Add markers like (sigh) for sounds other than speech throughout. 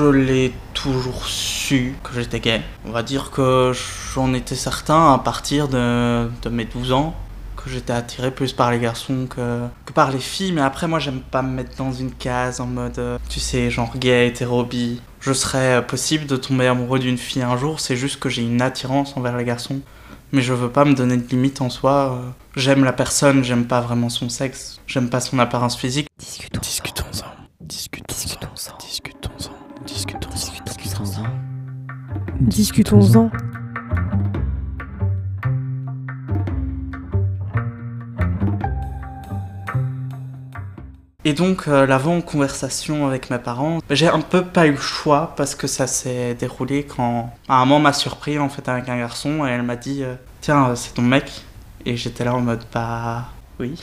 Je l'ai toujours su que j'étais gay. On va dire que j'en étais certain à partir de, mes 12 ans que j'étais attiré plus par les garçons que, que par les filles. Mais après, moi, j'aime pas me mettre dans une case en mode, euh, tu sais, genre gay, hétéro, bi. Je serais euh, possible de tomber amoureux d'une fille un jour, c'est juste que j'ai une attirance envers les garçons. Mais je veux pas me donner de limite en soi. euh. J'aime la personne, j'aime pas vraiment son sexe, j'aime pas son apparence physique. Discutons-en. Et donc, euh, l'avant-conversation avec mes parents, j'ai un peu pas eu le choix parce que ça s'est déroulé quand ma maman m'a surpris en fait avec un garçon et elle m'a dit euh, Tiens, euh, c'est ton mec Et j'étais là en mode Bah, oui.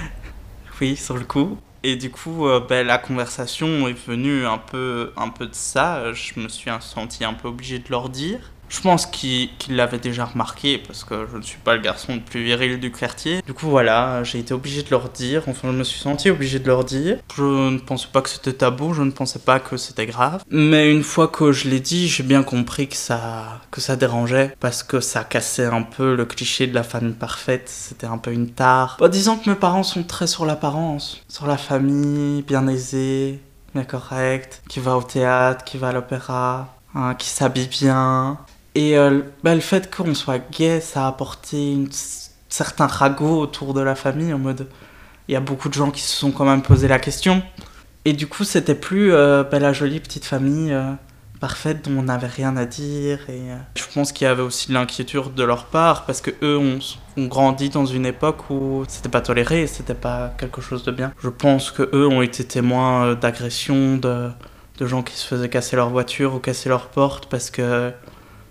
(laughs) oui, sur le coup. Et du coup, euh, ben, la conversation est venue un peu, un peu de ça. Je me suis senti un peu obligé de leur dire. Je pense qu'ils qu'ils l'avaient déjà remarqué parce que je ne suis pas le garçon le plus viril du quartier. Du coup, voilà, j'ai été obligé de leur dire. Enfin, je me suis senti obligé de leur dire. Je ne pensais pas que c'était tabou, je ne pensais pas que c'était grave. Mais une fois que je l'ai dit, j'ai bien compris que ça, que ça dérangeait parce que ça cassait un peu le cliché de la famille parfaite. C'était un peu une tare. Bah, disons que mes parents sont très sur l'apparence, sur la famille bien aisée, bien correcte, qui va au théâtre, qui va à l'opéra, hein, qui s'habille bien. Et euh, bah, le fait qu'on soit gay, ça a apporté une certain ragot autour de la famille en mode il y a beaucoup de gens qui se sont quand même posé la question. Et du coup, c'était plus euh, bah, la jolie petite famille euh, parfaite dont on n'avait rien à dire. Et euh, je pense qu'il y avait aussi de l'inquiétude de leur part parce que eux ont, ont grandi dans une époque où c'était pas toléré, c'était pas quelque chose de bien. Je pense que eux ont été témoins d'agressions, de, de gens qui se faisaient casser leur voiture ou casser leur porte parce que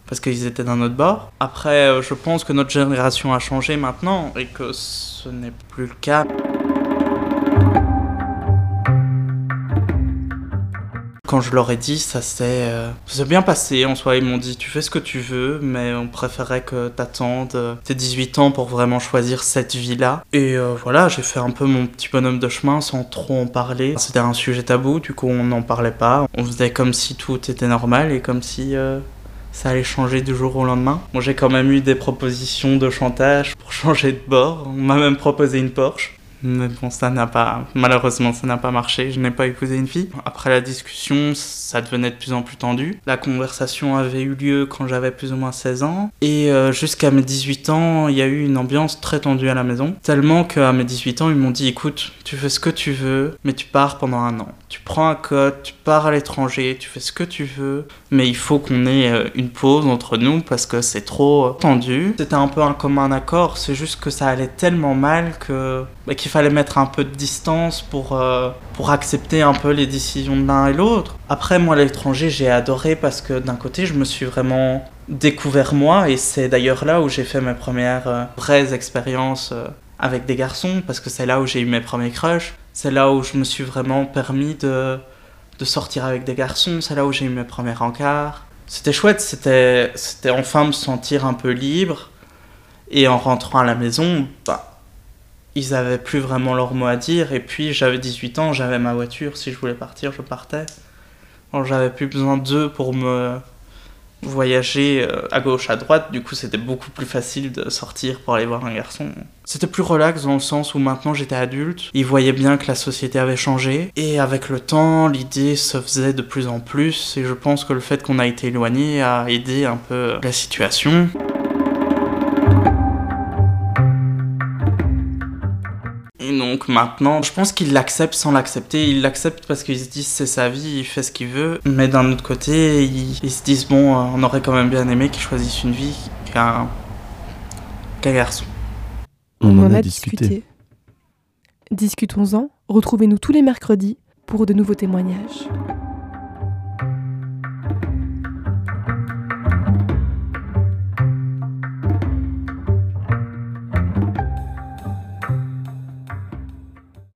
parce qu'ils étaient d'un autre bord. Après, euh, je pense que notre génération a changé maintenant et que ce n'est plus le cas. Quand je leur ai dit, ça s'est euh, bien passé en soi. Ils m'ont dit Tu fais ce que tu veux, mais on préférait que t'attendes euh, tes 18 ans pour vraiment choisir cette vie-là. Et voilà, j'ai fait un peu mon petit bonhomme de chemin sans trop en parler. C'était un sujet tabou, du coup on n'en parlait pas. On faisait comme si tout était normal et comme si ça allait changer du jour au lendemain. Moi j'ai quand même eu des propositions de chantage pour (laughs) changer de bord. On m'a même proposé une Porsche. Mais bon, ça n'a pas, malheureusement, ça n'a pas marché. Je n'ai pas épousé une fille. Après la discussion, ça devenait de plus en plus tendu. La conversation avait eu lieu quand j'avais plus ou moins 16 ans. Et euh, jusqu'à mes 18 ans, il y a eu une ambiance très tendue à la maison. Tellement qu'à mes 18 ans, ils m'ont dit écoute, tu fais ce que tu veux, mais tu pars pendant un an. Tu prends un code, tu pars à l'étranger, tu fais ce que tu veux, mais il faut qu'on ait euh, une pause entre nous parce que c'est trop euh, tendu. C'était un peu un accord, c'est juste que ça allait tellement mal que bah, fallait mettre un peu de distance pour, euh, pour accepter un peu les décisions de l'un et l'autre. Après, moi, l'étranger, j'ai adoré parce que d'un côté, je me suis vraiment découvert moi et c'est d'ailleurs là où j'ai fait mes premières euh, vraies expériences euh, avec des garçons parce que c'est là où j'ai eu mes premiers crushs. C'est là où je me suis vraiment permis de, de sortir avec des garçons. C'est là où j'ai eu mes premiers rencarts. C'était chouette, c'était enfin me sentir un peu libre. Et en rentrant à la maison, bah, ils avaient plus vraiment leur mot à dire. Et puis j'avais 18 ans, j'avais ma voiture. Si je voulais partir, je partais. J'avais plus besoin d'eux pour me voyager euh, à gauche, à droite. Du coup, c'était beaucoup plus facile de sortir pour aller voir un garçon. C'était plus relax dans le sens où maintenant j'étais adulte. Ils voyaient bien que la société avait changé. Et avec le temps, l'idée se faisait de plus en plus. Et je pense que le fait qu'on a été éloigné a aidé un peu la situation. Donc maintenant, je pense qu'il l'accepte sans l'accepter. Il l'accepte parce qu'ils se disent c'est sa vie, il fait ce qu'il veut. Mais d'un autre côté, ils, ils se disent bon, euh, on aurait quand même bien aimé qu'il choisisse une vie qu'un qu'un garçon. On en a discuté. Discutons-en. Retrouvez-nous tous les mercredis pour de nouveaux témoignages.